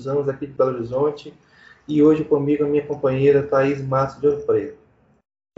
Vinícius Anos, aqui de Belo Horizonte, e hoje comigo a minha companheira Thaís Márcio de Ouro Preto.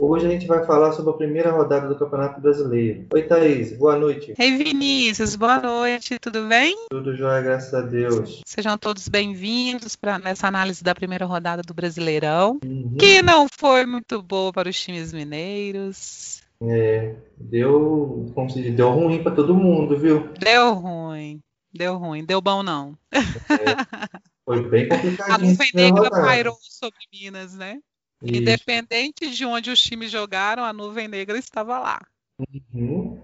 Hoje a gente vai falar sobre a primeira rodada do Campeonato Brasileiro. Oi, Thaís, boa noite. Ei, Vinícius, boa noite, tudo bem? Tudo jóia, graças a Deus. Sejam todos bem-vindos para nessa análise da primeira rodada do Brasileirão, uhum. que não foi muito boa para os times mineiros. É, deu, como se diz, deu ruim para todo mundo, viu? Deu ruim, deu ruim, deu bom não. É, foi bem complicado. A nuvem negra pairou sobre Minas, né? Isso. Independente de onde os times jogaram, a nuvem negra estava lá. Uhum.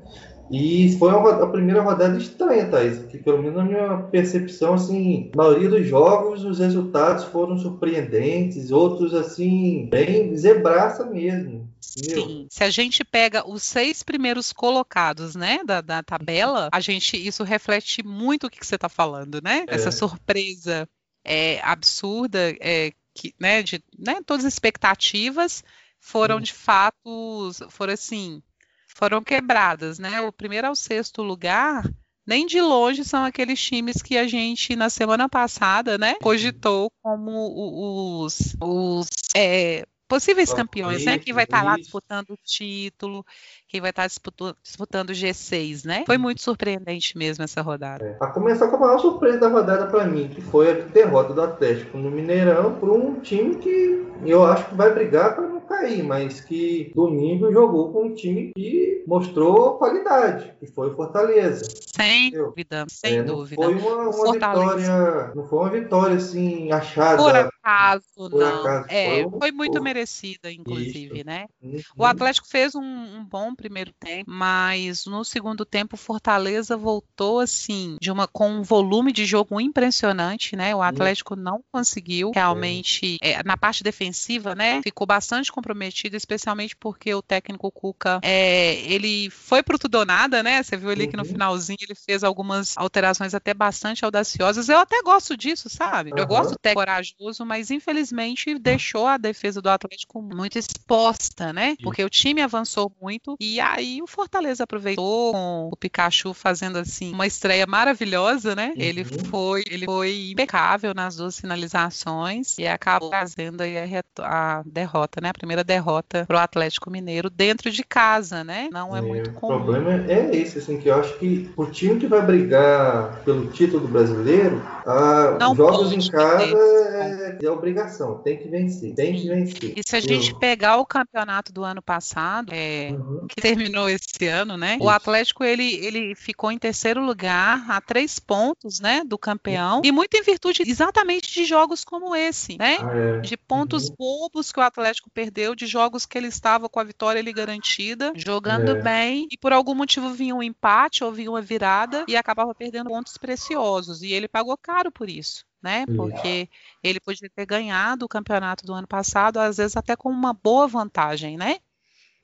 E foi a, primeira rodada estranha, Thaís, que pelo menos na minha percepção, assim, a maioria dos jogos, os resultados foram surpreendentes, outros, assim, bem zebraça mesmo. Sim, se a gente pega os seis primeiros colocados, né, da, da tabela, a gente, isso reflete muito o que, que você está falando, né? É. Essa surpresa é, absurda é, que, né, de, né, todas as expectativas foram uhum. de fato, foram assim, foram quebradas, né? O primeiro ao sexto lugar, nem de longe são aqueles times que a gente na semana passada, né, cogitou como os, os é, possíveis campeões, né? Que vai estar tá lá disputando o título, quem vai estar disputando, disputando o G6, né? Foi muito surpreendente mesmo essa rodada. É, a começar com a maior surpresa da rodada para mim, que foi a derrota do Atlético no Mineirão por um time que eu acho que vai brigar para não cair, mas que domingo jogou com um time que mostrou qualidade, que foi o Fortaleza. Sem dúvida, sem é, dúvida. Foi uma, uma vitória, não foi uma vitória assim achada. Por acaso, por não. Acaso, é, foi, foi, muito merecida, inclusive, Isso. né? Uhum. O Atlético fez um, um bom primeiro tempo, mas no segundo tempo Fortaleza voltou assim, de uma com um volume de jogo impressionante, né? O Atlético uhum. não conseguiu realmente é, na parte defensiva, né? Ficou bastante comprometido, especialmente porque o técnico Cuca é, ele foi pro tudo ou nada, né? Você viu ali uhum. que no uhum. finalzinho ele fez algumas alterações até bastante audaciosas. Eu até gosto disso, sabe? Uhum. Eu gosto ter corajoso, mas infelizmente deixou a defesa do Atlético muito exposta, né? Porque o time avançou muito e e aí o Fortaleza aproveitou com o Pikachu fazendo assim uma estreia maravilhosa, né? Uhum. Ele foi, ele foi impecável nas duas finalizações e acabou trazendo aí a, a derrota, né? A primeira derrota para o Atlético Mineiro dentro de casa, né? Não é, é muito comum. O problema é esse, assim, que eu acho que o time que vai brigar pelo título do brasileiro, a, jogos em casa é, é, obrigação, tem que vencer, tem que vencer. E se a gente pegar o campeonato do ano passado, é, uhum. que terminou esse ano, né? Isso. O Atlético ele, ele ficou em terceiro lugar a três pontos, né, do campeão e muito em virtude exatamente de jogos como esse, né? Ah, é. De pontos uhum. bobos que o Atlético perdeu, de jogos que ele estava com a vitória ali garantida, jogando é. bem e por algum motivo vinha um empate ou vinha uma virada e acabava perdendo pontos preciosos e ele pagou caro por isso né? Porque ele podia ter ganhado o campeonato do ano passado, às vezes até com uma boa vantagem, né?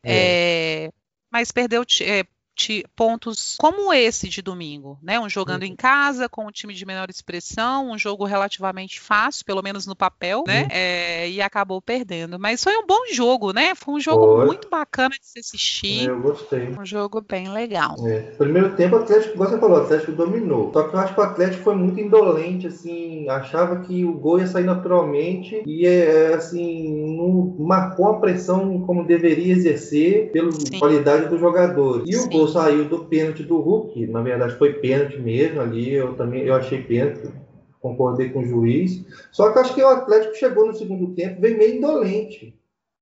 É. É, mas perdeu é, pontos como esse de domingo, né? Um jogando uhum. em casa com um time de menor expressão, um jogo relativamente fácil, pelo menos no papel, né? uhum. É, e acabou perdendo. Mas foi um bom jogo, né? Foi um jogo foi. muito bacana de se assistir. É, eu gostei. Um jogo bem legal. É. Primeiro tempo, o Atlético, você falou, o Atlético dominou. Só que eu acho que o Atlético foi muito indolente, assim, achava que o gol ia sair naturalmente e, é, assim, não marcou a pressão como deveria exercer pela qualidade do jogador. E o gol saiu do pênalti do Hulk, na verdade foi pênalti mesmo ali, eu também eu achei pênalti, concordei com o juiz. Só que acho que o Atlético chegou no segundo tempo, veio meio indolente.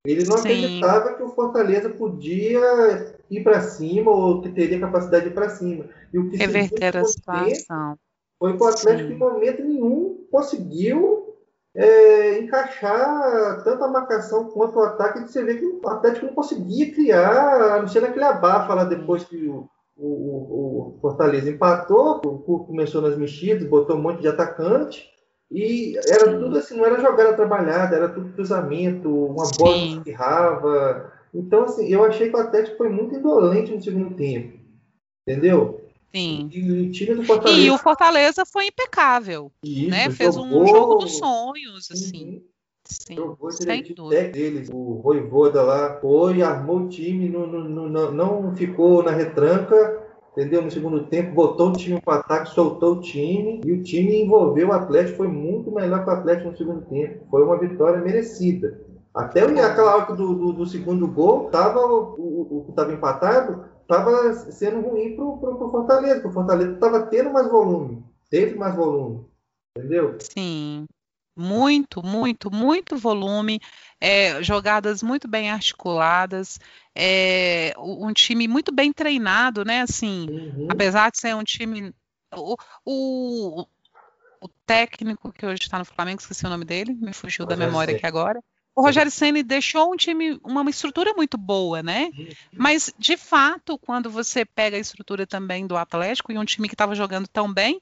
Ele não Sim. acreditava que o Fortaleza podia ir para cima ou que teria capacidade de ir para cima. E o que Reverter a situação. Foi que o Atlético Sim. em momento nenhum conseguiu é, encaixar tanto a marcação quanto o ataque, você vê que o Atlético não conseguia criar, a não ser naquele abafa lá depois que o, o, o Fortaleza empatou, começou nas mexidas, botou um monte de atacante, e era tudo assim, não era jogada trabalhada, era tudo cruzamento, uma bola que espirrava. Então, assim, eu achei que o Atlético foi muito indolente no segundo tempo. Entendeu? Sim. E do Fortaleza. E o Fortaleza foi impecável. Isso, né? Fez um jogo dos sonhos, assim. Uhum. Sim, jogou sem dúvida. Deles, o Voivoda lá foi, armou o time, não, não, não, não ficou na retranca entendeu? No segundo tempo, botou o time para ataque, soltou o time e o time envolveu o Atlético. Foi muito melhor que o Atlético no segundo tempo. Foi uma vitória merecida. Até aquela hora do, do, do segundo gol, tava, o que estava empatado estava sendo ruim para o Fortaleza, porque o Fortaleza estava tendo mais volume, teve mais volume, entendeu? Sim. Muito, muito, muito volume, é, jogadas muito bem articuladas, é, um time muito bem treinado, né? Assim, uhum. apesar de ser um time. O, o, o técnico que hoje está no Flamengo, esqueci o nome dele, me fugiu da memória aqui agora. O Rogério Ceni deixou um time, uma estrutura muito boa, né? Mas, de fato, quando você pega a estrutura também do Atlético e um time que estava jogando tão bem,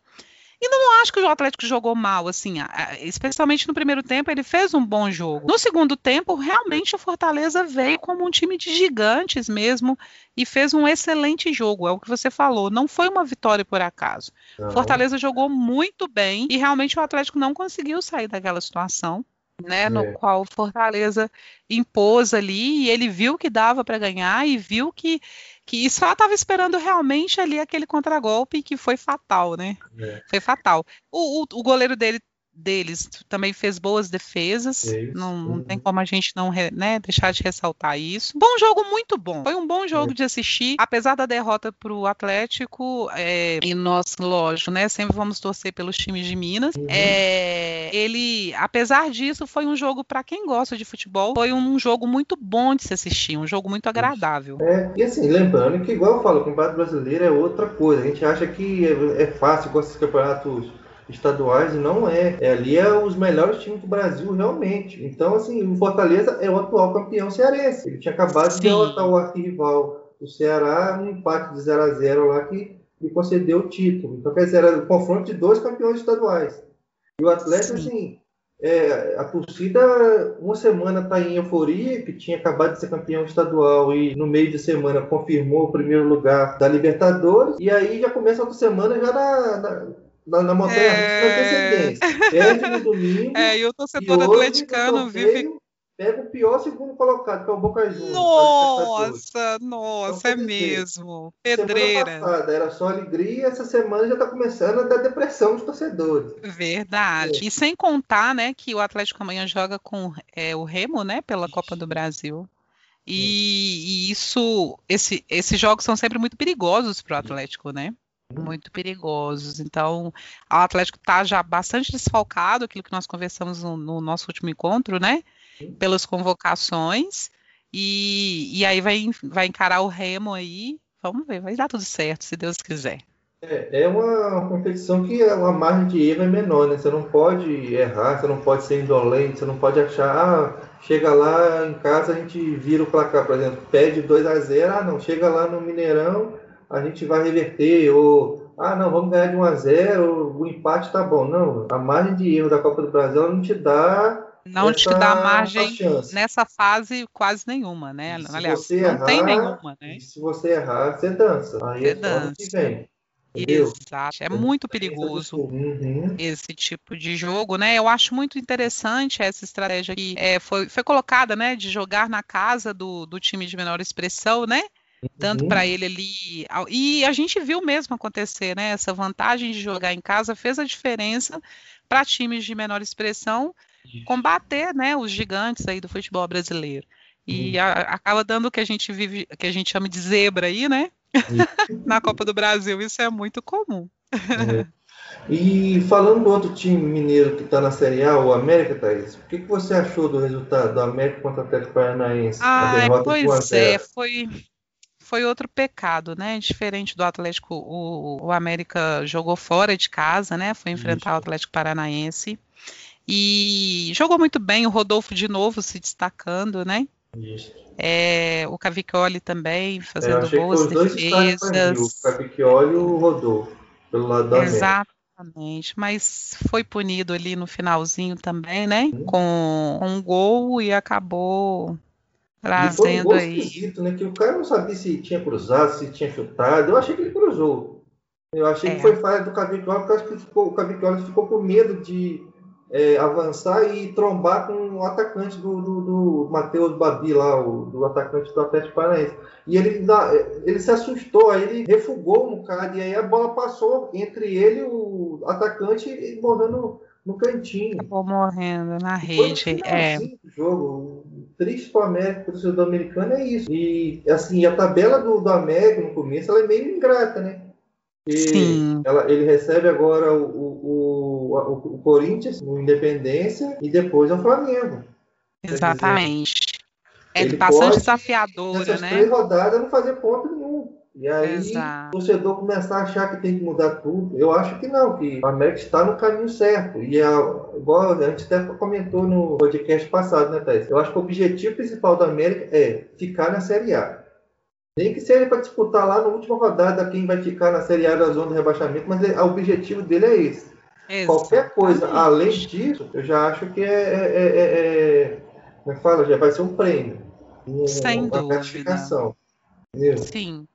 e não acho que o Atlético jogou mal, assim, especialmente no primeiro tempo, ele fez um bom jogo. No segundo tempo, realmente o Fortaleza veio como um time de gigantes mesmo e fez um excelente jogo, é o que você falou. Não foi uma vitória por acaso. Uhum. Fortaleza jogou muito bem e realmente o Atlético não conseguiu sair daquela situação né, no é. qual Fortaleza impôs ali e ele viu que dava para ganhar e viu que que só estava esperando realmente ali aquele contragolpe que foi fatal, né? É. Foi fatal. O, o, o goleiro dele deles também fez boas defesas. Não, não, tem como a gente não né, deixar de ressaltar isso. Bom jogo, muito bom. Foi um bom jogo é. de assistir, apesar da derrota para o Atlético. É, e nós, lógico, né? Sempre vamos torcer pelos times de Minas. Uhum. É, ele, apesar disso, foi um jogo para quem gosta de futebol. Foi um jogo muito bom de se assistir, um jogo muito agradável. É, e assim, lembrando que, igual eu falo, o campeonato brasileiro é outra coisa. A gente acha que é, é fácil com esses campeonatos estaduais não é. é. Ali é os melhores times do Brasil, realmente. Então, assim, o Fortaleza é o atual campeão cearense. Ele tinha acabado Sim. de derrotar o arquirrival, o Ceará, um empate de 0 a 0 lá que lhe concedeu o título. Então, quer dizer, era o confronto de dois campeões estaduais. E o Atlético, Sim. assim, é, a torcida, uma semana está em euforia, que tinha acabado de ser campeão estadual e no meio de semana confirmou o primeiro lugar da Libertadores, e aí já começa outra semana já na, na na, na montanha é... antecedência. Perde no domingo. É, e o torcedor e atleticano vive. Pega o pior segundo colocado, que é o Boca Juniors. Nossa, nossa, então, é mesmo. Pedreira. Passada era só alegria, essa semana já está começando a dar depressão dos torcedores. Verdade. É. E sem contar, né, que o Atlético amanhã joga com é, o Remo, né, pela Copa do Brasil. E, e, isso, esse, esses jogos são sempre muito perigosos para o Atlético, né? Muito perigosos. Então, o Atlético está já bastante desfalcado, aquilo que nós conversamos no, no nosso último encontro, né? Pelas convocações. E, e aí vai, vai encarar o Remo aí. Vamos ver, vai dar tudo certo, se Deus quiser. É, é uma competição que a margem de erro é menor, né? Você não pode errar, você não pode ser indolente, você não pode achar, ah, chega lá em casa a gente vira o placar, por exemplo, pede 2 a 0 ah, não, chega lá no Mineirão, a gente vai reverter, ou ah, não, vamos ganhar de 1 a 0 o empate tá bom. Não, a margem de erro da Copa do Brasil não te dá. Não essa, te dá margem nessa fase quase nenhuma, né? Se Aliás, não errar, tem nenhuma, né? Se você errar, você dança. Aí você é dança. que vem. Exato, é muito perigoso uhum. esse tipo de jogo, né? Eu acho muito interessante essa estratégia que é, foi, foi colocada, né, de jogar na casa do, do time de menor expressão, né? Tanto uhum. para ele ali. E a gente viu mesmo acontecer, né? Essa vantagem de jogar em casa fez a diferença para times de menor expressão combater né, os gigantes aí do futebol brasileiro. E uhum. a, acaba dando o que a gente vive, que a gente chama de zebra aí, né? Na Copa do Brasil, isso é muito comum. É. E falando do outro time mineiro que está na Série A, o América, Thaís, o que, que você achou do resultado do América contra o Atlético Paranaense? Ah, pois é, foi, foi outro pecado, né? Diferente do Atlético, o, o América jogou fora de casa, né? Foi enfrentar Isso. o Atlético Paranaense. E jogou muito bem, o Rodolfo de novo se destacando, né? Isso. É, o Cavicchioli também fazendo boas defesas. O Cavicchioli e o Rodolfo, pelo lado da Exatamente, mas foi punido ali no finalzinho também, né? Hum. Com um gol e acabou Trazendo um aí. esquisito, né? Que o cara não sabia se tinha cruzado, se tinha chutado. Eu achei que ele cruzou. Eu achei é. que foi falha do Cavicchioli, porque acho que ficou, o Cavicchioli ficou com medo de é, avançar e trombar com o atacante do, do, do Matheus Babi lá, o, do atacante do Atlético Paranaense. E ele, ele se assustou, aí ele refugou no cara, e aí a bola passou entre ele e o atacante e morrendo no cantinho. Acabou morrendo na rede. É. jogo. triste para o América, para o torcedor americano é isso. E assim, a tabela do, do América no começo ela é meio ingrata, né? Sim. Ela, ele recebe agora o, o, o, o, Corinthians no Independência e depois o Flamengo. Exatamente. Dizer, é bastante desafiadora, né? três rodadas não fazer ponto nenhum. E aí Exato. o torcedor começar a achar que tem que mudar tudo. Eu acho que não, que o América está no caminho certo. E é, igual a gente até comentou no podcast passado, né, Thais? Eu acho que o objetivo principal do América é ficar na Série A. Nem que seja para disputar lá na última rodada quem vai ficar na Série A da zona de rebaixamento, mas é, o objetivo dele é esse. Exatamente. Qualquer coisa além disso, eu já acho que é, é, é, é como é que fala? Já vai ser um prêmio. Um, Sem uma dúvida. gratificação. Entendeu? Sim.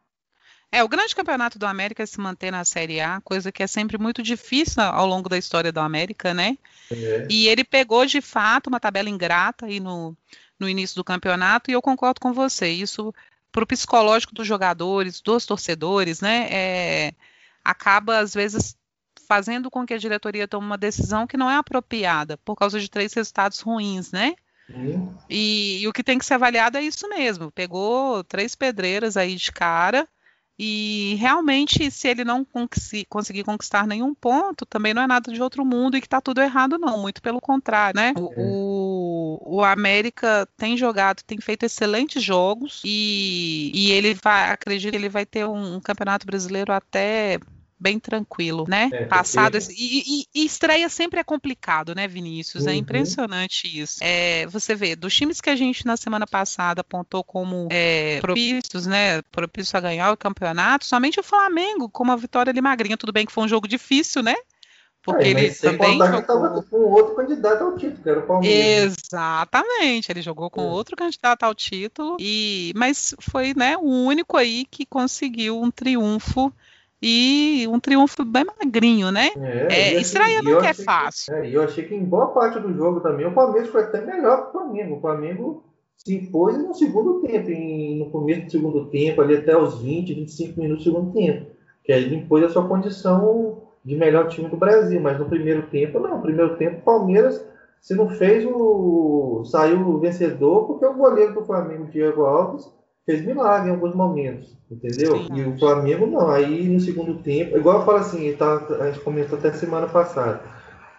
É, o grande campeonato do América é se manter na Série A, coisa que é sempre muito difícil ao longo da história do América, né? É. E ele pegou de fato uma tabela ingrata aí no, no início do campeonato, e eu concordo com você. Isso para o psicológico dos jogadores, dos torcedores, né, é, acaba às vezes fazendo com que a diretoria tome uma decisão que não é apropriada por causa de três resultados ruins, né? Uhum. E, e, o que tem que ser avaliado é isso mesmo. Pegou três pedreiras aí de cara e realmente, se ele não conseguir conquistar nenhum ponto, também não é nada de outro mundo e que está tudo errado, não. Muito pelo contrário, né? O, o, América tem jogado, tem feito excelentes jogos e, e ele vai, acredito que ele vai ter um, um campeonato brasileiro até bem tranquilo, né? É, Passado e, e, e, estreia sempre é complicado, né, Vinícius? É uhum. É impressionante isso. É, você vê, dos times que a gente na semana passada apontou como é, propícios, né? Propícios a ganhar o campeonato, somente o Flamengo, com uma vitória ali magrinha. Tudo bem que foi um jogo difícil, né? Porque é, ele também jogou com outro candidato ao título, que era o Palmeiras. Exatamente, ele jogou com é. outro candidato ao título e mas foi, né, o único aí que conseguiu um triunfo e um triunfo bem magrinho, né? É, é estreia não que é fácil. E é, eu achei que em boa parte do jogo também o Palmeiras foi até melhor que o Flamengo. O Flamengo se impôs no segundo tempo, em, no começo do segundo tempo, ali até os 20, 25 minutos do segundo tempo. Que aí ele impôs a sua condição de melhor time do Brasil. Mas no primeiro tempo, não. No primeiro tempo, o Palmeiras se não fez o. saiu vencedor porque o goleiro do Flamengo, Diego Alves, fez milagre em alguns momentos, entendeu? Sim, e o Flamengo não. Aí no segundo tempo, igual eu falo assim, tá, a gente comentou até semana passada.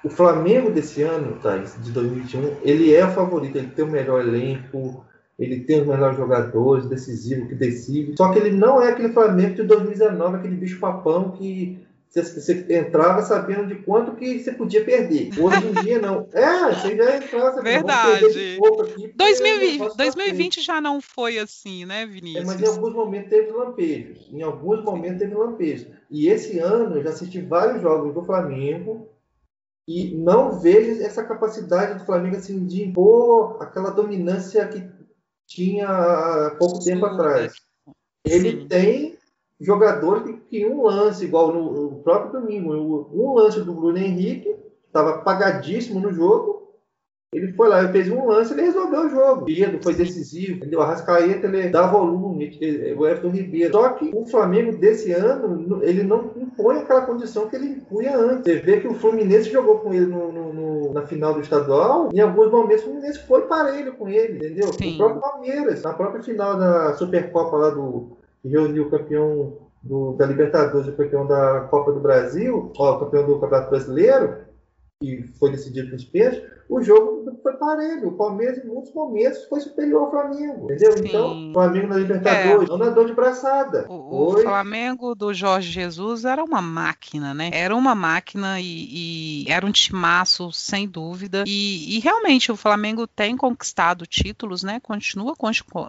O Flamengo desse ano, Thais, de 2021, ele é o favorito, ele tem o melhor elenco, ele tem os melhores jogadores, decisivo, que decide. Só que ele não é aquele Flamengo de 2019, aquele bicho papão que você, entrava sabendo de quanto que você podia perder. Hoje em dia, não. É, você já entrava Verdade. Aqui, 2020, 2020 já não foi assim, né, Vinícius? É, mas em alguns momentos teve lampejos. Em alguns momentos teve lampejos. E esse ano eu já assisti vários jogos do Flamengo e não vejo essa capacidade do Flamengo assim, de impor aquela dominância que tinha há pouco Sim, tempo atrás. Ele Sim. tem jogadores que, um lance, igual no, no próprio domingo, um lance do Bruno Henrique, estava apagadíssimo no jogo, ele foi lá, ele fez um lance, ele resolveu o jogo. Pedro foi decisivo, entendeu? A Rascaeta ele dá volume, o Everton Ribeiro. Só que o Flamengo desse ano, ele não impõe aquela condição que ele impunha antes. Você vê que o Fluminense jogou com ele no, no, no, na final do estadual, em alguns momentos o Fluminense foi parelho com ele, entendeu? Sim. O próprio Palmeiras, na própria final da Supercopa lá do, que reuniu o campeão do, da Libertadores e o campeão da Copa do Brasil, ó, o campeão do Campeonato Brasileiro, que foi decidido nos pênaltis, o jogo foi parelho. O Palmeiras, em muitos momentos, foi superior ao Flamengo. Entendeu? Sim. Então, o Flamengo na Libertadores, é. não na dor de braçada. O, o, Flamengo do Jorge Jesus era uma máquina, né? Era uma máquina e, e era um timaço, sem dúvida. E, e, realmente, o Flamengo tem conquistado títulos, né? Continua,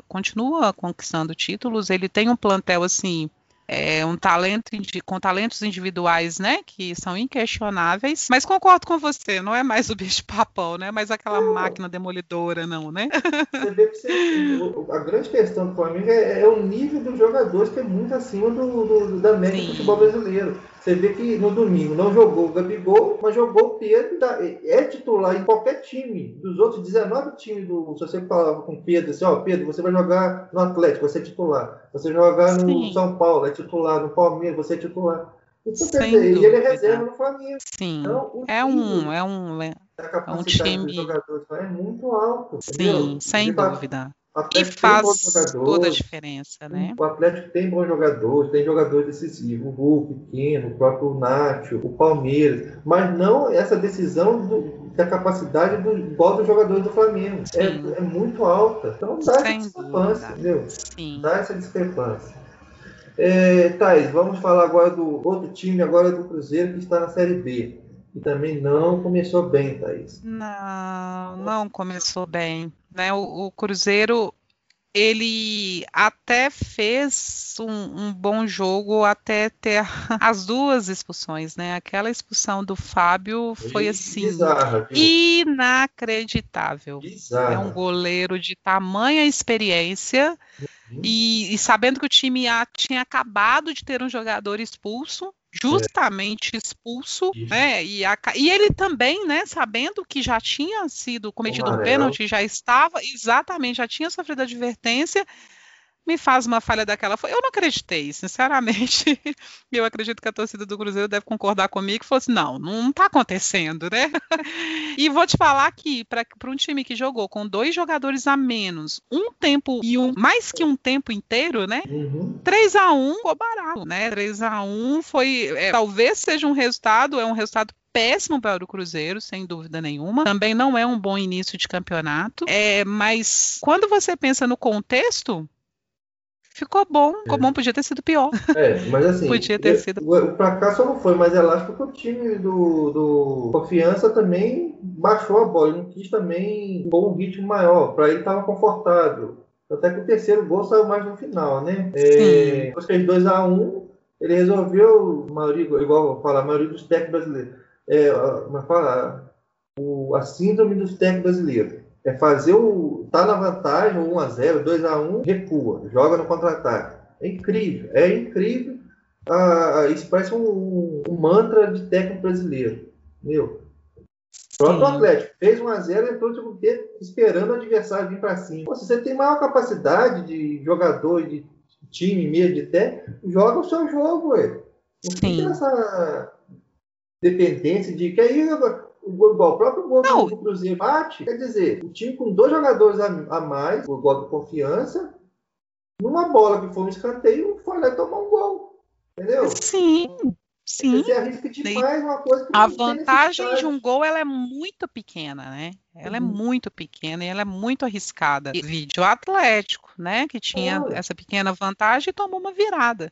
continua conquistando títulos. Ele tem um plantel, assim, é um talento com talentos individuais, né, que são inquestionáveis. Mas concordo com você, não é mais o bicho papão, né, mas aquela não. máquina demolidora, não, né? A grande questão do Flamengo é, é, o nível dos jogadores que é muito acima do, do da média do futebol brasileiro. Você vê que no domingo não jogou o Gabigol, mas jogou o Pedro. É titular em qualquer time. Dos outros 19 times do. Se você falava com o Pedro assim, ó, Pedro, você vai jogar no Atlético, você é titular. Você jogar no Sim. São Paulo, é titular. No Palmeiras, você é titular. Então, e ele é reserva no Flamengo. Sim. Então, é, um, é um. É, é um time. Jogadores é muito alto. Sim, entendeu? sem dúvida e faz toda a diferença, né? O Atlético tem bons jogadores, tem jogadores decisivos, o Hulk, pequeno, o próprio Nacho, o Palmeiras, mas não essa decisão do, da capacidade do igual dos jogadores do Flamengo. É, é, muito alta. Então dá Sem essa discrepância, entendeu? Sim. Dá essa discrepância. É, Thais, vamos falar agora do outro time, agora do Cruzeiro, que está na Série B. E também não começou bem, Thaís. Não, não começou bem. Né? O, o Cruzeiro ele até fez um, um, bom jogo até ter as duas expulsões, né? Aquela expulsão do Fábio foi assim Bizarra, inacreditável. Bizarra. É um goleiro de tamanha experiência uhum. e, e, sabendo que o time tinha acabado de ter um jogador expulso, justamente expulso, Isso. né? E, a, e, ele também, né, sabendo que já tinha sido cometido um pênalti, já estava, exatamente, já tinha sofrido advertência, me faz uma falha daquela. Eu não acreditei, sinceramente. Eu acredito que a torcida do Cruzeiro deve concordar comigo e fosse, assim, não, não está acontecendo, né? E vou te falar que para um time que jogou com dois jogadores a menos, um tempo e um mais que um tempo inteiro, né? Uhum. 3 a 1 ficou barato, né? 3 a 1 foi, é, talvez seja um resultado, é um resultado péssimo para o Cruzeiro, sem dúvida nenhuma. Também não é um bom início de campeonato. É, mas quando você pensa no contexto, ficou bom. Ficou é. bom, podia ter sido pior. É, mas assim. podia ter sido. O, fracasso não foi, mas é lógico que o time do, do Confiança também baixou a bola. Ele não quis também pôr um ritmo maior. Para ele estava confortável. Até que o terceiro gol saiu mais no final, né? É, depois fez 2x1, um, ele resolveu, maioria, igual eu falo, a maioria dos técnicos brasileiros. É, como fala, o, a síndrome dos técnicos brasileiros é fazer o. tá na vantagem, 1x0, 2x1, recua, joga no contra-ataque. É incrível, é incrível. Ah, isso parece um, um, mantra de técnico brasileiro. Meu. Pronto, o Atlético fez 1x0, entrou tipo, esperando o adversário vir para cima. Pô, se você tem maior capacidade de jogador, de time mesmo, de técnico, joga o seu jogo, ué. Não tem essa dependência de que aí igual o próprio gol não. do Cruzeiro bate, quer dizer, o time com dois jogadores a, a mais, o gol de confiança, numa bola que foi um escanteio, foi lá e tomou um gol. Entendeu? Sim. Sim. Você arrisca demais uma coisa que A vantagem de um gol ela é muito pequena, né? Ela é uhum. é muito pequena e ela é muito arriscada. Vídeo Atlético, né? Que tinha essa pequena vantagem e tomou uma virada.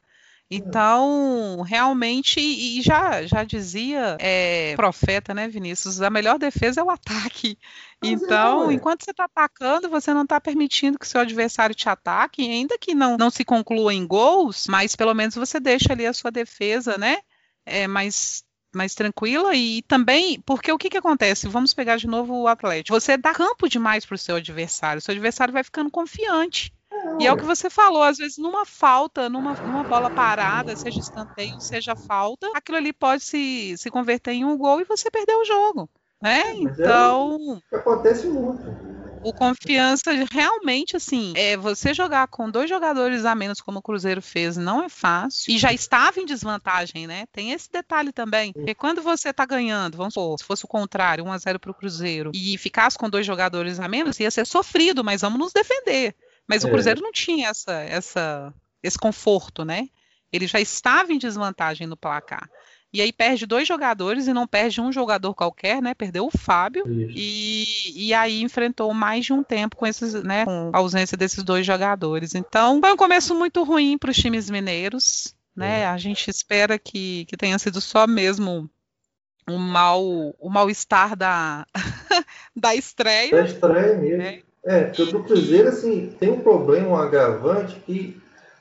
Então, realmente, e já, já dizia é, profeta, né, Vinícius? A melhor defesa é o ataque. então, é, enquanto você está atacando, você não está permitindo que seu adversário te ataque, ainda que não, não se conclua em gols, mas pelo menos você deixa ali a sua defesa, né? É, mais mais tranquila e também porque o que, que acontece? Vamos pegar de novo o Atlético. Você dá campo demais para o seu adversário. O seu adversário vai ficando confiante. E é o que você falou, às vezes numa falta, numa, numa bola parada, seja escanteio, seja falta, aquilo ali pode se, se converter em um gol e você perder o jogo. Né? É, então. É, acontece muito. O confiança realmente assim, é você jogar com dois jogadores a menos como o Cruzeiro fez não é fácil e já estava em desvantagem, né? Tem esse detalhe também. Porque quando você tá ganhando, vamos supor, se fosse o contrário, 1 a 0 para o Cruzeiro e ficasse com dois jogadores a menos, ia ser sofrido, mas vamos nos defender. Mas o é. Cruzeiro não tinha essa, essa, esse conforto, né? Ele já estava em desvantagem no placar. E aí perde dois jogadores e não perde um jogador qualquer, né? Perdeu o Fábio e, e aí enfrentou mais de um tempo com esses, né? Com a ausência desses dois jogadores. Então foi um começo muito ruim para os times mineiros, né? É. A gente espera que, que tenha sido só mesmo o mal o mal estar da da estreia. Da estreia mesmo. Né? É, porque o do Cruzeiro, assim, tem um problema, um agravante que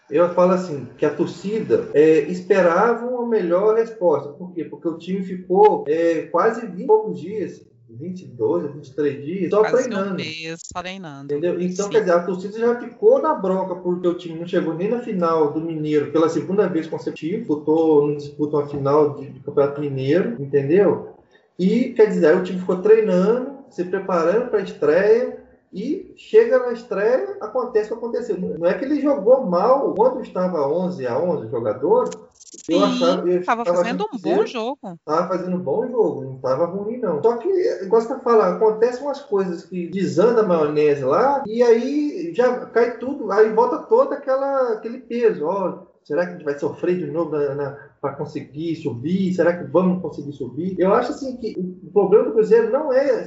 eu falo assim, que a torcida é, esperava uma melhor resposta. Por quê? Porque o time ficou é, quase 20 poucos dias 22, 23 dias, só Quase treinando. Um mês só treinando. Entendeu? Então, Sim. quer dizer, a torcida já ficou na bronca porque o time não chegou nem na final do Mineiro pela segunda vez consecutiva, disputou, não disputa uma final de, de Campeonato Mineiro, entendeu? E, quer dizer, aí o time ficou treinando, se preparando para a estreia, e chega na estreia, acontece o que aconteceu. Não é que ele jogou mal quando estava 11 a 11 jogadores. Sim, eu achava, estava fazendo um bom jogo. Estava fazendo um bom jogo, não estava ruim, não. Só que, igual você está falando, acontecem umas coisas que desanda a maionese lá, e aí já cai tudo, aí volta todo aquela, aquele peso. Ó, será que a gente vai sofrer de novo na, na para conseguir subir? Será que vamos conseguir subir? Eu acho assim que o problema do Cruzeiro não é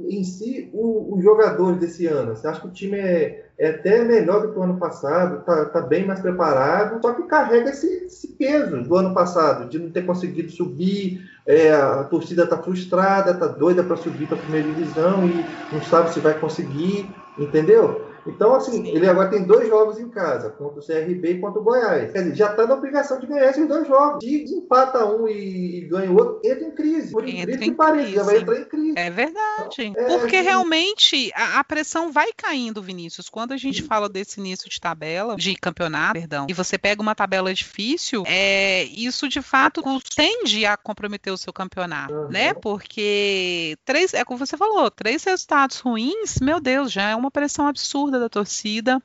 em si o, o jogador desse ano. Eu acho que o time é, é até melhor do que o ano passado, está tá bem mais preparado, só que carrega esse, esse, peso do ano passado, de não ter conseguido subir, é, a torcida está frustrada, está doida para subir para a primeira divisão e não sabe se vai conseguir, entendeu? Então, assim, ele agora tem dois jogos em casa, contra o CRB e contra o Goiás. Quer dizer, já está na obrigação de ganhar esses dois jogos. Se empata um e, e ganha o outro, entra em crise. Por incrível que pareça, já vai entrar em crise. É verdade. É, Porque realmente a, a, pressão vai caindo, Vinícius. Quando a gente fala desse início de tabela, de campeonato, perdão, e você pega uma tabela difícil, é, isso de fato tende a comprometer o seu campeonato, uhum. né? Porque três, é como você falou, três resultados ruins, meu Deus, já é uma pressão absurda da torcida,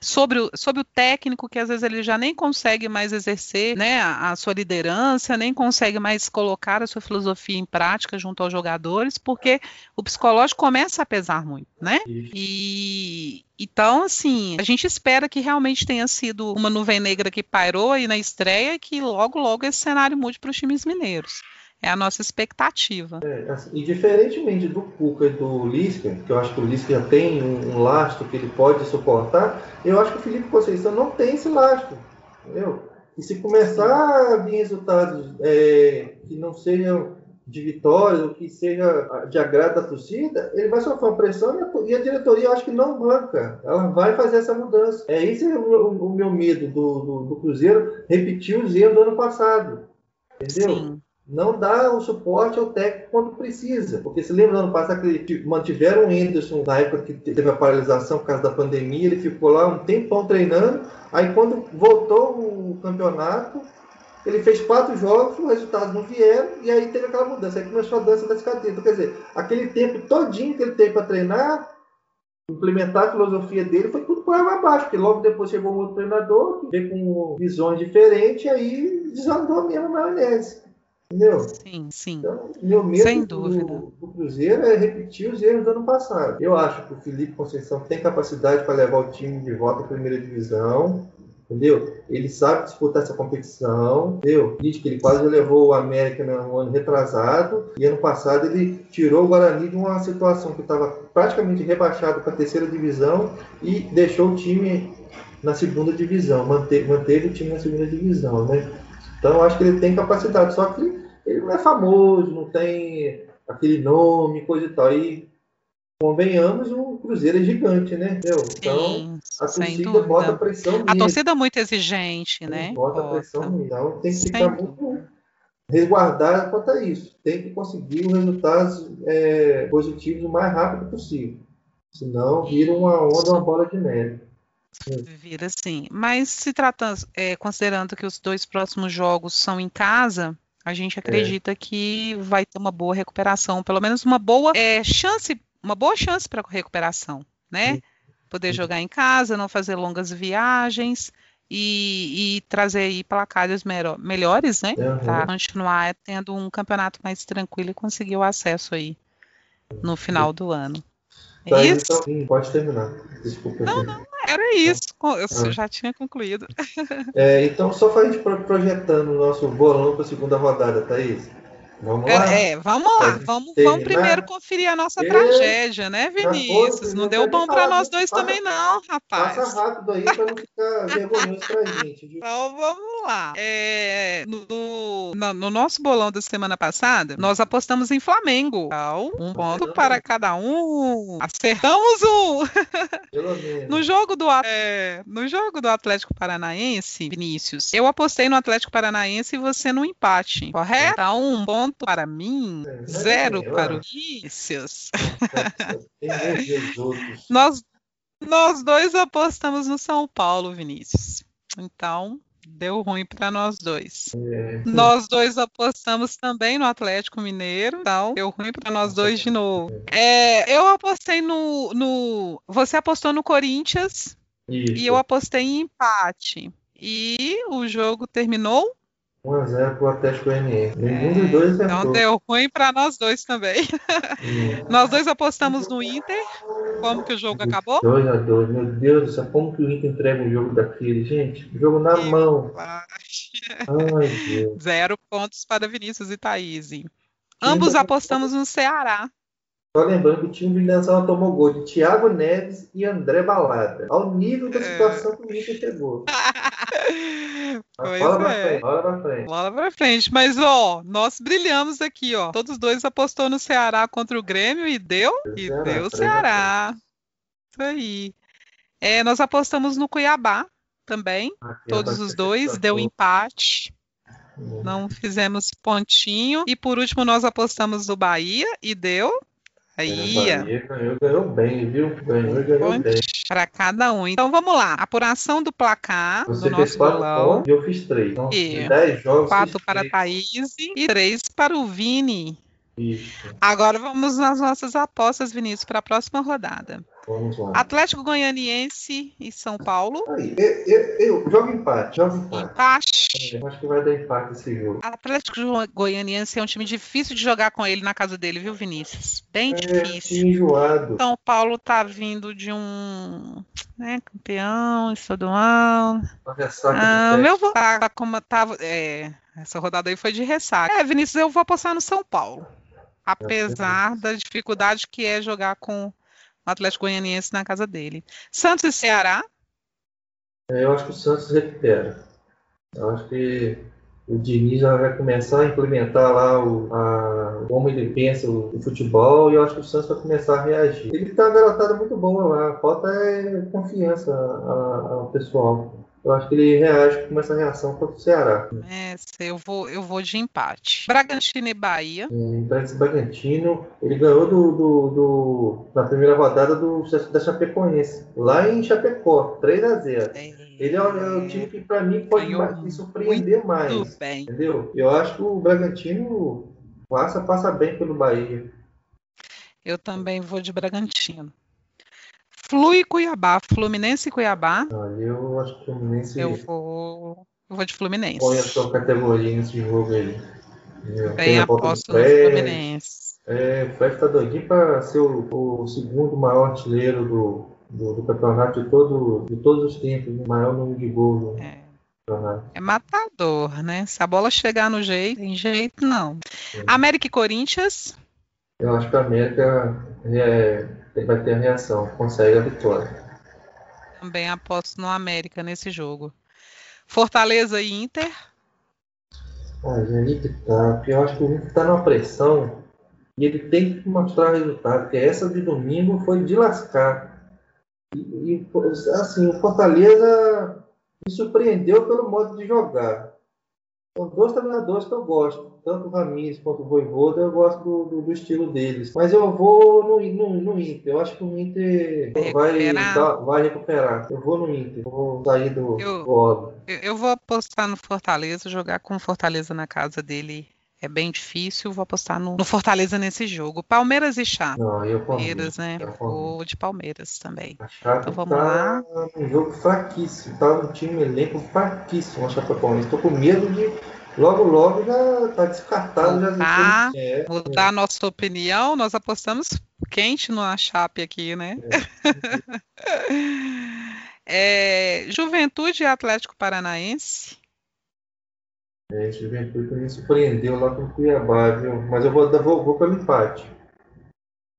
sobre, o, sobre o técnico, que às vezes ele já nem consegue mais exercer né, a, a, sua liderança, nem consegue mais colocar a sua filosofia em prática junto aos jogadores, porque o psicológico começa a pesar muito, né? E então, assim, a gente espera que realmente tenha sido uma nuvem negra que pairou aí na estreia e que logo, logo esse cenário mude para os times mineiros. É a nossa expectativa. É, assim, e diferentemente do Cuca e do Lisca, que eu acho que o Lisca já tem um, um lastro que ele pode suportar, eu acho que o Felipe Conceição não tem esse lastro. Entendeu? E se começar a vir resultados é, que não sejam de vitórias, ou que seja de agrado da torcida, ele vai sofrer uma pressão e a, diretoria acho que não banca. Ela vai fazer essa mudança. É esse é o, o, o meu medo do, do, do, Cruzeiro repetir os erros do ano passado. Entendeu? Sim não dá o suporte ao técnico quando precisa. Porque se lembra no ano passado que mantiveram o Anderson na época que teve a paralisação por causa da pandemia, ele ficou lá um tempão treinando, aí quando voltou o campeonato, ele fez quatro jogos, os resultados não vieram, e aí teve aquela mudança, aí começou a dança das cadeiras. Então, quer dizer, aquele tempo todinho que ele teve para treinar, implementar a filosofia dele, foi tudo por água abaixo, porque logo depois chegou um outro treinador, que veio com visões diferentes, e aí desandou mesmo a maionese. Entendeu? Sim, sim. Então, meu medo Sem dúvida. Do, do, Cruzeiro é repetir os erros do ano passado. Eu acho que o Felipe Conceição tem capacidade para levar o time de volta à primeira divisão. Entendeu? Ele sabe disputar essa competição, entendeu? Diz que ele quase levou o América no ano retrasado e ano passado ele tirou o Guarani de uma situação que estava praticamente rebaixado para a terceira divisão e deixou o time na segunda divisão, manteve, manteve o time na segunda divisão, né? Então, acho que ele tem capacidade, só que ele não é famoso, não tem aquele nome, coisa e tal. E, convenhamos, o Cruzeiro é gigante, né? Então, Sim, a torcida bota pressão nele. A torcida é muito exigente, né? Bota, bota. pressão nele. Então, tem que sem ficar muito resguardado quanto a isso. Tem que conseguir os resultados é, positivos o mais rápido possível. Senão, vira uma onda, uma bola de neve. Vira sim. Mas se tratando, é, considerando que os dois próximos jogos são em casa, a gente é. acredita é. que vai ter uma boa recuperação, pelo menos uma boa é, chance, uma boa chance para recuperação, né? Sim. Poder sim. jogar em casa, não fazer longas viagens e, e trazer aí placares melhores, né? Uhum. Para continuar tendo um campeonato mais tranquilo e conseguir o acesso aí no final do ano. Tá, isso? Então, sim, pode terminar. Desculpa. Não, não, era isso. Eu ah. já tinha concluído. É, então, só para a gente projetando o nosso bolão para a segunda rodada, Thaís. Vamos lá? É, vamos lá. Vamos, vamos primeiro conferir a nossa tragédia, né, Vinícius? Não deu bom para nós dois também, não, rapaz. Passa rápido aí para não ficar vergonhoso para a gente. Então vamos lá. É, no, no, no, nosso bolão da semana passada, nós apostamos em Flamengo. Então, um ponto para cada um. Acertamos um. no jogo do é, no jogo do Atlético Paranaense, Vinícius, eu apostei no Atlético Paranaense e você no empate. Correto? Então, um ponto para mim, é, zero para o Vinícius. nós nós dois apostamos no São Paulo, Vinícius. Então, deu ruim para nós dois. É. Nós dois apostamos também no Atlético Mineiro, então deu ruim para nós dois de novo. É, eu apostei no, no, Você apostou no Corinthians Isso. e eu apostei em empate. E o jogo terminou 1x0 pro Atlético Goianiense. Nenhum é, dos dois acertou. Então deu ruim para nós dois também. nós dois apostamos no Inter. Como que o jogo acabou? 2x2. Meu Deus do céu, como que o Inter entrega um jogo daquele, gente? Jogo na que mão. Ai, Deus. Zero pontos para Vinícius e Thaís. Ambos apostamos no Ceará. Só lembrando que o time do Nacional tomou gol de Thiago Neves e André Balada. Ao nível da é. situação que o Inter chegou. Pois bola é. Pra pra frente. Bola pra frente. Mas, ó, nós brilhamos aqui, ó. Todos dois apostou no Ceará contra o Grêmio e deu? e deu Ceará. Isso aí. É, nós apostamos no Cuiabá também. Ah, todos os dois. Deu empate. Hum. Não fizemos pontinho. E por último, nós apostamos no Bahia e deu Aí, ganhou, ganhou bem, viu? Ganhou e ganhou bem. Para cada um. Então vamos lá. Apuração do placar Você do nosso bolão. E eu fiz três. Então, e 10 jogos. Quatro para a Thaís e três para o Vini. Isso. Agora vamos nas nossas apostas, Vinícius, para a próxima rodada. Vamos lá. Atlético Goianiense e São Paulo. Aí, eu, eu, eu jogo empate, jogo empate. Empate. É, acho que vai dar empate esse jogo. Atlético Goianiense é um time difícil de jogar com ele na casa dele, viu, Vinícius? Bem é, difícil. Enjoado. São Paulo tá vindo de um né, campeão estadual. Ah, meu tá, como tava, é, essa rodada aí foi de ressaca. É, Vinícius, eu vou apostar no São Paulo. Apesar da dificuldade que é jogar com Atlético Goianiense na casa dele. Santos e Ceará? É, eu acho que o Santos recupera. Eu acho que o Diniz já vai começar a implementar lá o, a, como ele pensa o, o, futebol e eu acho que o Santos vai começar a reagir. Ele está uma muito boa lá, falta é confiança ao pessoal. Eu acho que ele reage com essa reação contra o Ceará. É, eu vou, eu vou de empate. Bragantino e Bahia. É, esse Bragantino, ele ganhou do, do, do, na primeira rodada do, da Chapecoense, lá em Chapecó, 3 a 0 é, Ele é, é o time que, para mim, pode me surpreender mais. Bem. Entendeu? Eu acho que o Bragantino passa, passa bem pelo Bahia. Eu também vou de Bragantino. Flu e Cuiabá. Fluminense e Cuiabá. Eu acho que Fluminense. Eu vou. Eu vou de Fluminense. Põe a sua categoria nesse jogo aí. Bem, aposto no Fluminense. É, o Fred tá doidinho para ser o, o, segundo maior artilheiro do, do, do, campeonato de, todo, de todos os tempos, o maior número de gols. É. É matador, né? Se a bola chegar no jeito, tem jeito não. É. América e Corinthians. Eu acho que a América é, vai ter a reação, consegue a vitória. Também aposto no América nesse jogo. Fortaleza e Inter. Ah, gente, tá. Porque eu acho que o Inter tá numa pressão e ele tem que mostrar resultado, porque essa de domingo foi de lascar. E, e assim, o Fortaleza me surpreendeu pelo modo de jogar. São dois treinadores que eu gosto, tanto o Ramirez quanto o Voivoda, eu gosto do, do, do, estilo deles. Mas eu vou no, no, no Inter, eu acho que o Inter vai, dar, vai recuperar. Eu vou no Inter, vou sair do, eu, do eu, eu vou apostar no Fortaleza, jogar com o Fortaleza na casa dele é bem difícil. Vou apostar no, no, Fortaleza nesse jogo. Palmeiras e Chape. Não, eu Palmeiras, né? Eu vou de Palmeiras também. então vamos tá lá. Um jogo fraquíssimo. Tá um time elenco fraquíssimo. A Chapecoense. Estou com medo de logo logo já tá descartado. Já tá, é, vou dar a nossa opinião. Nós apostamos quente no Chape aqui, né? É. é, Juventude e Atlético Paranaense. É, Juventude me surpreendeu lá com o Cuiabá, viu? Mas eu vou, vou, vou pelo empate.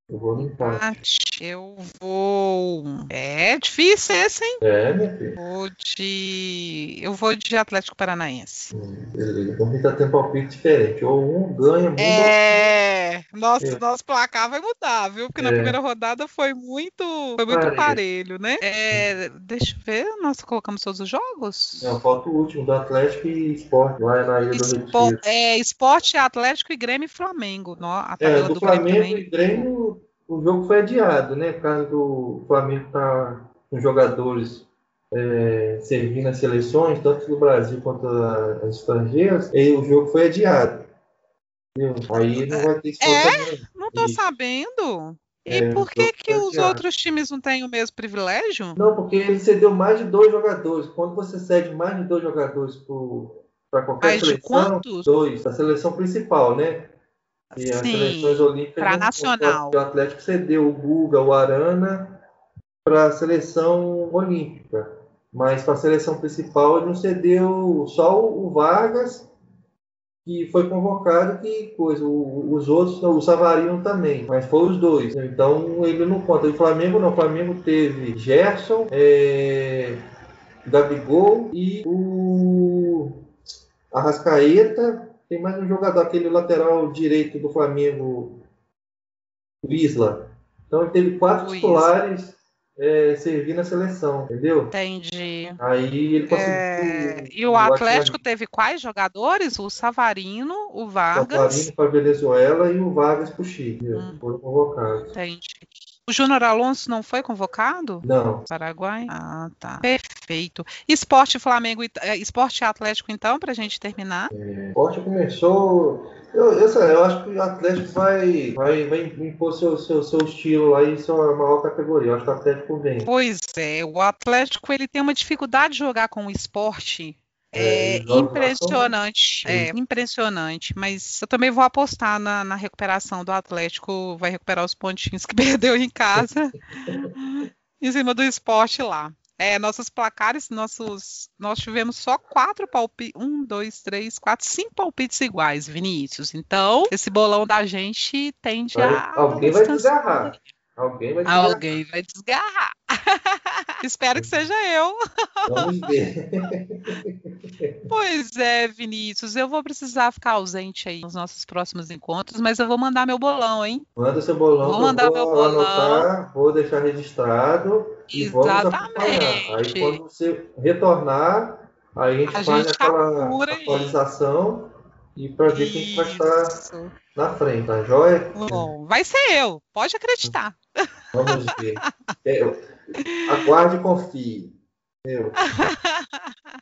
Eu vou no empate. Eu vou. É difícil esse, hein? É, minha filha. Vou de. Eu vou de Atlético Paranaense. Hum, beleza. Vamos tentar ter um palpite diferente. Ou um ganha muito. É. Nosso, é. nosso placar vai mudar, viu? Porque é. na primeira rodada foi muito. Foi muito parelho, parelho né? É, deixa eu ver. Nós colocamos todos os jogos? Não, falta o último, do Atlético e Esporte, lá na Ilha Espo... do Retiro. É, Esporte, Atlético e Grêmio e Flamengo. No, a é, do, do Flamengo e Grêmio o jogo foi adiado, né? Por causa do Flamengo tá com jogadores é, servindo as seleções, tanto do Brasil quanto as estrangeiras, e o jogo foi adiado. Aí não vai ter É? Não tô Isso. sabendo. E é, por que, que os outros times não têm o mesmo privilégio? Não, porque ele cedeu mais de dois jogadores. Quando você cede mais de dois jogadores para qualquer mais seleção, de quantos? dois, a seleção principal, né? E as seleções olímpicas. Para nacional. O Atlético cedeu o Guga, o Arana para a seleção olímpica. Mas para a seleção principal ele não cedeu só o Vargas, que foi convocado, que coisa, os outros, o Savarino também, mas foi os dois. Então ele não conta. O Flamengo não, o Flamengo teve Gerson, é, Gabigol e o Arrascaeta tem mais um jogador, aquele lateral direito do Flamengo, o Isla. Então ele teve quatro o titulares é, servir na seleção, entendeu? Entendi. Aí ele conseguiu. É... E o Atlético teve quais jogadores? O Savarino, o Vargas. O Savarino para Venezuela e o Vargas para o Chile. Hum. Foram convocados. Entendi. O Júnior Alonso não foi convocado? Não. Paraguai? Ah, tá. Perfeito. Esporte Flamengo, é, esporte Atlético, então, para a gente terminar? É, esporte começou. Eu, eu, eu, acho que o Atlético vai, vai, vai impor seu, seu, seu estilo lá e sua maior categoria. Eu acho que o Atlético vem. Pois é, o Atlético ele tem uma dificuldade de jogar com o esporte é, é impressionante, é impressionante. Mas eu também vou apostar na, na, recuperação do Atlético, vai recuperar os pontinhos que perdeu em casa, em cima do esporte lá. É, nossos placares, nossos, nós tivemos só quatro palpites, um, dois, três, quatro, cinco palpites iguais, Vinícius. Então, esse bolão da gente tende a. Alguém vai desgarrar. Alguém vai desgarrar. Alguém vai desgarrar. Espero que seja eu. Vamos ver. pois é, Vinícius, eu vou precisar ficar ausente aí nos nossos próximos encontros, mas eu vou mandar meu bolão, hein? Manda seu bolão. Vou mandar vou meu bolão. Anotar, vou deixar registrado. Exatamente. Aí quando você retornar, aí a gente a faz gente aquela atualização e para ver quem vai estar na frente, tá joia? Bom, vai ser eu, pode acreditar. Vamos ver. É, aguarde e confie. Meu.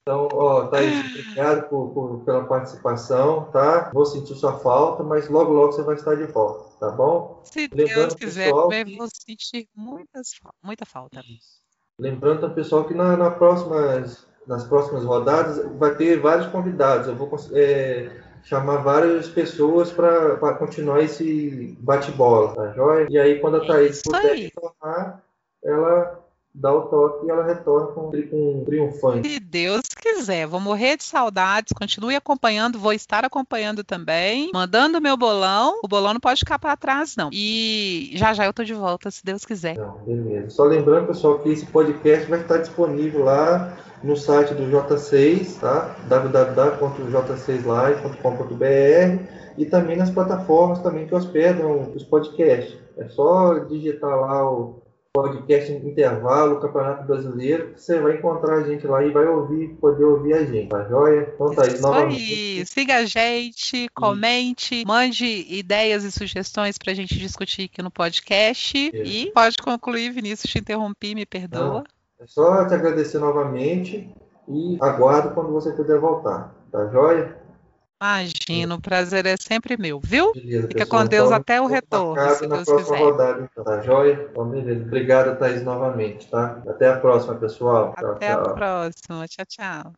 Então, ó, Thaís, obrigado por, por, pela participação, tá? Vou sentir sua falta, mas logo, logo você vai estar de volta, tá bom? Se Lembrando, Deus quiser, pessoal, que... vou sentir muitas, muita falta. Lembrando, pessoal, que na, na próximas, nas próximas rodadas vai ter vários convidados. Eu vou é, chamar várias pessoas para continuar esse bate-bola, tá joia? E aí, quando a Thaís puder retornar, ela dá o toque e ela retorna com, com um triunfante. Se Deus quiser, vou morrer de saudades, continue acompanhando, vou estar acompanhando também, mandando meu bolão. O bolão não pode ficar para trás, não. E já já eu tô de volta, se Deus quiser. Não, beleza. Só lembrando, pessoal, que esse podcast vai estar disponível lá no site do J6, tá? www.j6live.com.br e também nas plataformas também que hospedam os podcasts. É só digitar lá o podcast intervalo, Campeonato Brasileiro, você vai encontrar a gente lá e vai ouvir, poder ouvir a gente, tá joia? Então tá aí, novamente. Siga a gente, comente, mande ideias e sugestões pra gente discutir aqui no podcast Isso. e pode concluir, Vinícius, te interrompi, me perdoa. Não. É só te agradecer novamente e aguardo quando você puder voltar. Tá joia? Imagino, o prazer é sempre meu, viu? Beleza, Fica pessoal. com Deus então, até o retorno, se Deus quiser. Rodada, então, tá joia? Então, beleza. Obrigado, Thaís, novamente, tá? Até a próxima, pessoal. Até tchau, a próxima. Tchau, tchau.